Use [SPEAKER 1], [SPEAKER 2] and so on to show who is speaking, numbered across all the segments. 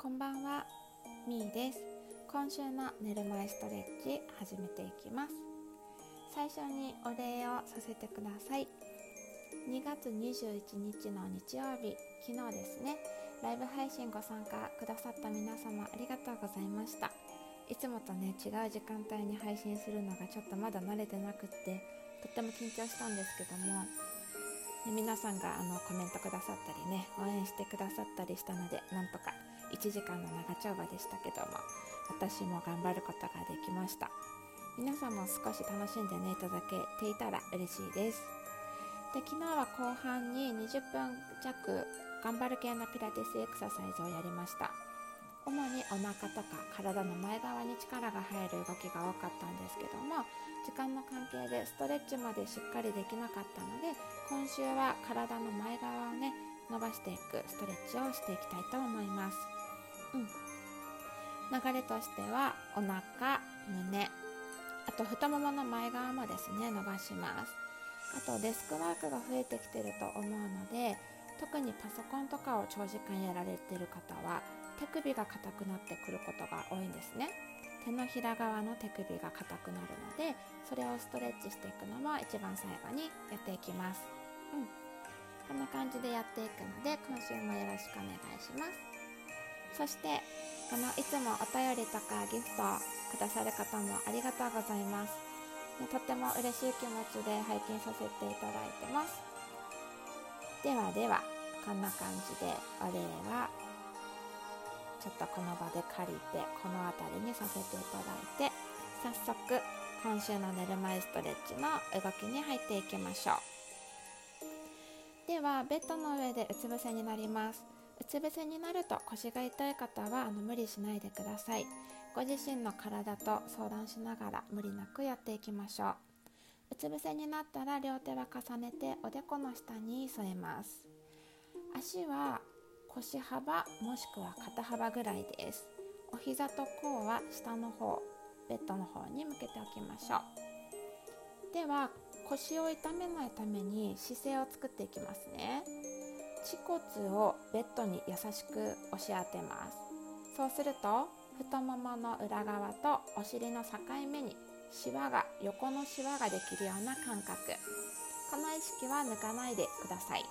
[SPEAKER 1] こんばんは、みーです。今週の寝る前ストレッチ始めていきます。最初にお礼をさせてください。2月21日の日曜日、昨日ですね、ライブ配信ご参加くださった皆様ありがとうございました。いつもとね、違う時間帯に配信するのがちょっとまだ慣れてなくって、とっても緊張したんですけども、皆さんがあのコメントくださったりね応援してくださったりしたのでなんとか1時間の長丁場でしたけども私も頑張ることができました。皆さんも少し楽しんでねいただけていたら嬉しいです。で昨日は後半に20分弱頑張る系のピラティスエクササイズをやりました。主にお腹とか体の前側に力が入る動きが多かったんですけども時間の関係でストレッチまでしっかりできなかったので今週は体の前側をね伸ばしていくストレッチをしていきたいと思います。うん。流れとしてはお腹胸。あと太ももの前側もですね伸ばします。あとデスクワークが増えてきてると思うので特にパソコンとかを長時間やられてる方は手首が硬くなってくることが多いんですね。手のひら側の手首が硬くなるのでそれをストレッチしていくのも一番最後にやっていきます。うん。こんな感じでやっていくので今週もよろしくお願いします。そしてあのいつもお便りとかギフトくださる方もありがとうございます。とっても嬉しい気持ちで拝見させていただいてます。ではではこんな感じでお礼はちょっとこの場で借りてこの辺りにさせていただいて早速今週の寝る前ストレッチの動きに入っていきましょう。ではベッドの上でうつ伏せになります。うつ伏せになると腰が痛い方はあの無理しないでください。ご自身の体と相談しながら無理なくやっていきましょう。うつ伏せになったら両手は重ねておでこの下に添えます。足は腰幅もしくは肩幅ぐらいです。お膝と甲は下の方ベッドの方に向けておきましょう。では腰を痛めないために姿勢を作っていきますね。恥骨をベッドに優しく押し当てます。そうすると太ももの裏側とお尻の境目にシワが横のシワができるような感覚この意識は抜かないでください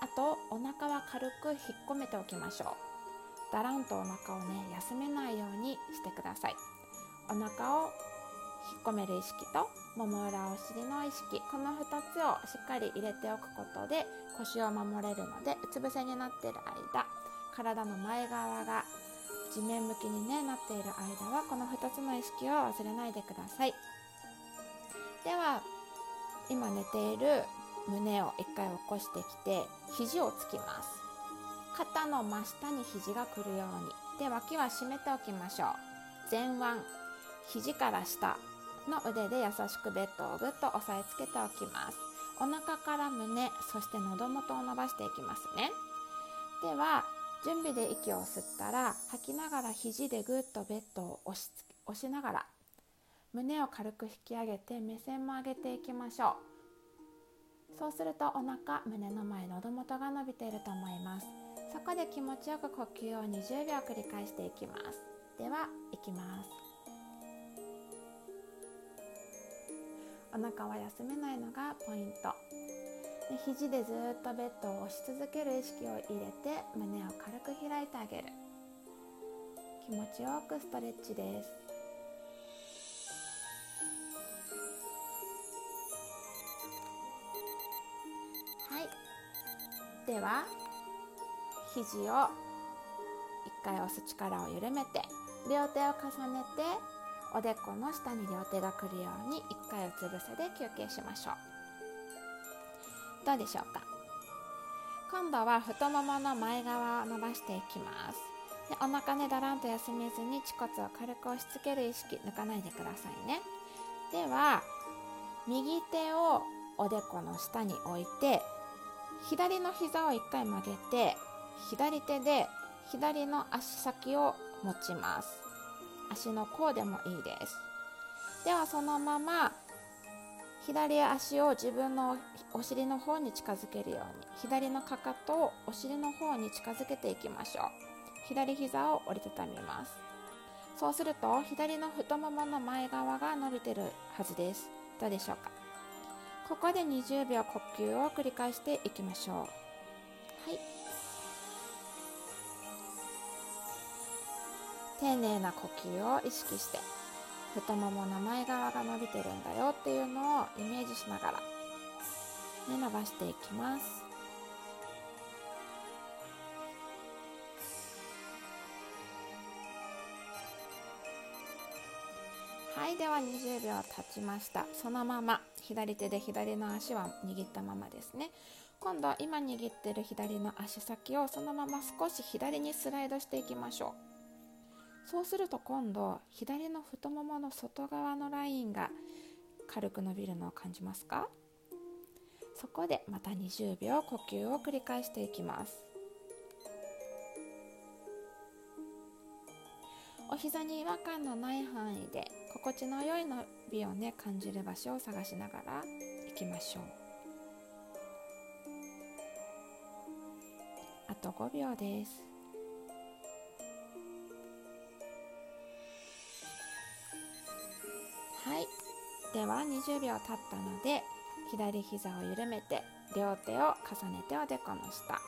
[SPEAKER 1] あとお腹は軽く引っ込めておきましょうだらんとお腹をね休めないようにしてくださいお腹を引っ込める意識ともも裏お尻の意識この2つをしっかり入れておくことで腰を守れるのでうつ伏せになっている間体の前側が地面向きに、ね、なっている間はこの2つの意識を忘れないでください。では今寝ている胸を一回起こしてきて肘をつきます。肩の真下に肘が来るように。で脇は締めておきましょう。前腕肘から下。の腕で優しくベッドをぐっと押さえつけておきます。お腹から胸そして喉元を伸ばしていきますね。では準備で息を吸ったら吐きながら肘でぐっとベッドを押し押しながら胸を軽く引き上げて目線も上げていきましょう。そうするとお腹胸の前喉元が伸びていると思います。そこで気持ちよく呼吸を20秒繰り返していきます。ではいきます。お腹は休めないのがポイント。で肘でずっとベッドを押し続ける意識を入れて胸を軽く開いてあげる。気持ちよくストレッチです。では肘を一回押す力を緩めて両手を重ねておでこの下に両手が来るように一回うつ伏せで休憩しましょう。どうでしょうか？今度は太ももの前側を伸ばしていきます。でお腹ねだらんと休めずに恥骨を軽く押し付ける意識抜かないでくださいね。では右手をおでこの下に置いて左の膝を1回曲げて左手で左の足先を持ちます。足の甲でもいいです。ではそのまま左足を自分のお尻の方に近づけるように左のかかとをお尻の方に近づけていきましょう。左膝を折りたたみます。そうすると左の太ももの前側が伸びてるはずです。どうでしょうか？ここで20秒呼吸を繰り返していきましょう。はい。丁寧な呼吸を意識して太ももの前側が伸びてるんだよっていうのをイメージしながら、ね、伸ばしていきます。はいでは20秒経ちました。そのまま左手で左の足は握ったままですね。今度は今握ってる左の足先をそのまま少し左にスライドしていきましょう。そうすると今度左の太ももの外側のラインが軽く伸びるのを感じますか？そこでまた20秒呼吸を繰り返していきます。お膝に違和感のない範囲で心地の良い伸びをね感じる場所を探しながら行きましょう。あと5秒です。はい。では20秒経ったので左膝を緩めて両手を重ねておでこの下。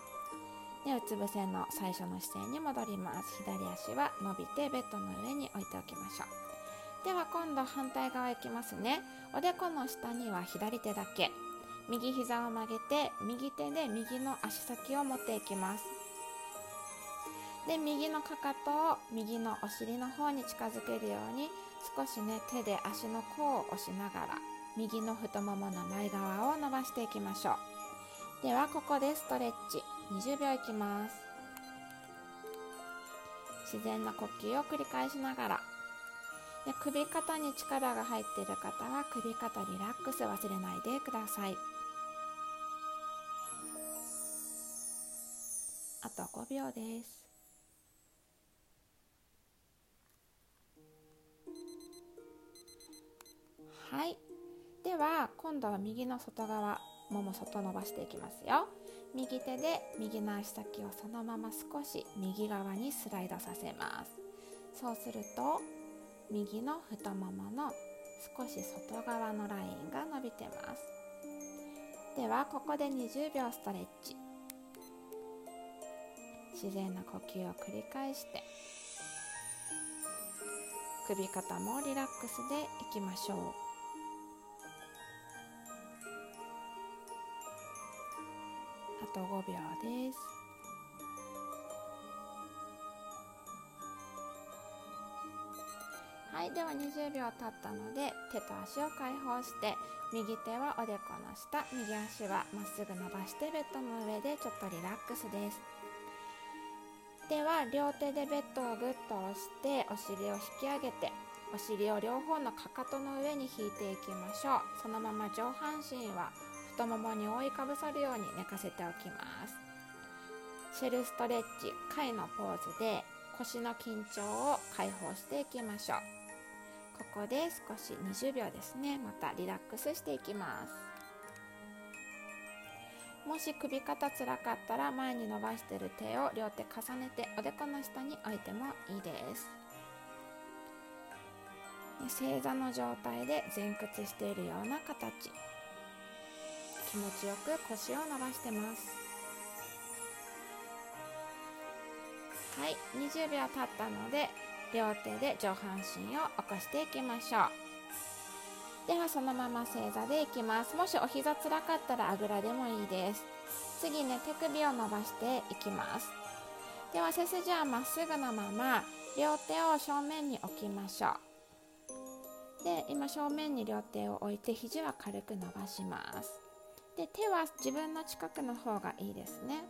[SPEAKER 1] でうつ伏せの最初の姿勢に戻ります。左足は伸びてベッドの上に置いておきましょう。では今度反対側いきますね。おでこの下には左手だけ。右膝を曲げて右手で右の足先を持っていきます。で右のかかとを右のお尻の方に近づけるように少しね手で足の甲を押しながら右の太ももの前側を伸ばしていきましょう。ではここでストレッチ。20秒いきます。自然な呼吸を繰り返しながら。で首肩に力が入っている方は首肩リラックス忘れないでください。あと5秒です。はい。では今度は右の外側もも外伸ばしていきますよ。右手で右の足先をそのまま少し右側にスライドさせます。そうすると右の太ももの少し外側のラインが伸びてます。ではここで20秒ストレッチ。自然な呼吸を繰り返して首肩もリラックスでいきましょう。と5秒です。はいでは20秒経ったので手と足を解放して右手はおでこの下右足はまっすぐ伸ばしてベッドの上でちょっとリラックスです。では両手でベッドをぐっと押してお尻を引き上げてお尻を両方のかかとの上に引いていきましょう。そのまま上半身は太ももに覆いかぶさるように寝かせておきます。シェルストレッチ貝のポーズで腰の緊張を解放していきましょう。ここで少し20秒ですね。またリラックスしていきます。もし首肩つらかったら前に伸ばしている手を両手重ねておでこの下に置いてもいいです。正座の状態で前屈しているような形。気持ちよく腰を伸ばしてます。はい20秒経ったので両手で上半身を起こしていきましょう。ではそのまま正座でいきます。もしお膝つらかったらあぐらでもいいです。次ね手首を伸ばしていきます。では背筋はまっすぐのまま両手を正面に置きましょう。で今正面に両手を置いて肘は軽く伸ばします。で手は自分の近くの方がいいですね。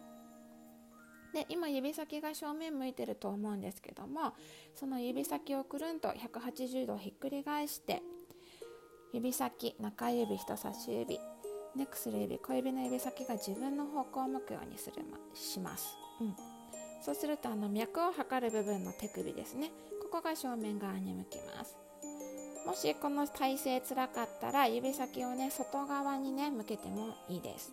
[SPEAKER 1] で今指先が正面向いてると思うんですけどもその指先をくるんと180度ひっくり返して指先中指人差し指ネックスル指小指の指先が自分の方向を向くようにするします、うん、そうするとあの脈を測る部分の手首ですね。ここが正面側に向きます。もしこの体勢つらかったら指先をね外側にね向けてもいいです。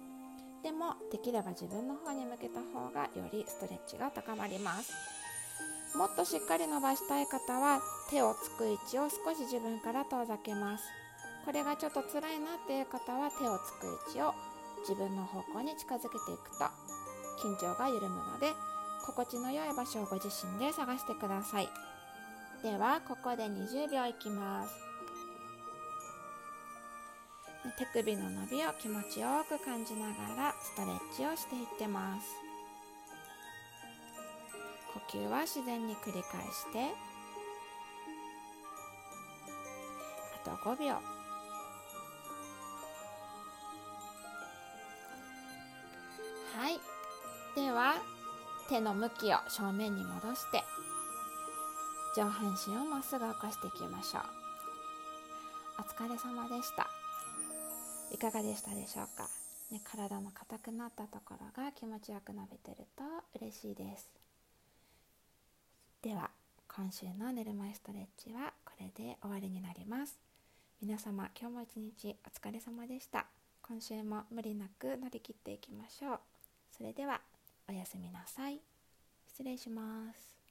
[SPEAKER 1] でもできれば自分の方に向けた方がよりストレッチが高まります。もっとしっかり伸ばしたい方は手をつく位置を少し自分から遠ざけます。これがちょっと辛いなっていう方は手をつく位置を自分の方向に近づけていくと緊張が緩むので心地の良い場所をご自身で探してください。ではここで20秒いきます。手首の伸びを気持ちよく感じながらストレッチをしていってます。呼吸は自然に繰り返してあと5秒。はい。では手の向きを正面に戻して上半身をまっすぐ起こしていきましょう。お疲れ様でした。いかがでしたでしょうか、ね、体の硬くなったところが気持ちよく伸びてると嬉しいです。では今週の寝る前ストレッチはこれで終わりになります。皆様今日も一日お疲れ様でした。今週も無理なく乗り切っていきましょう。それではおやすみなさい。失礼します。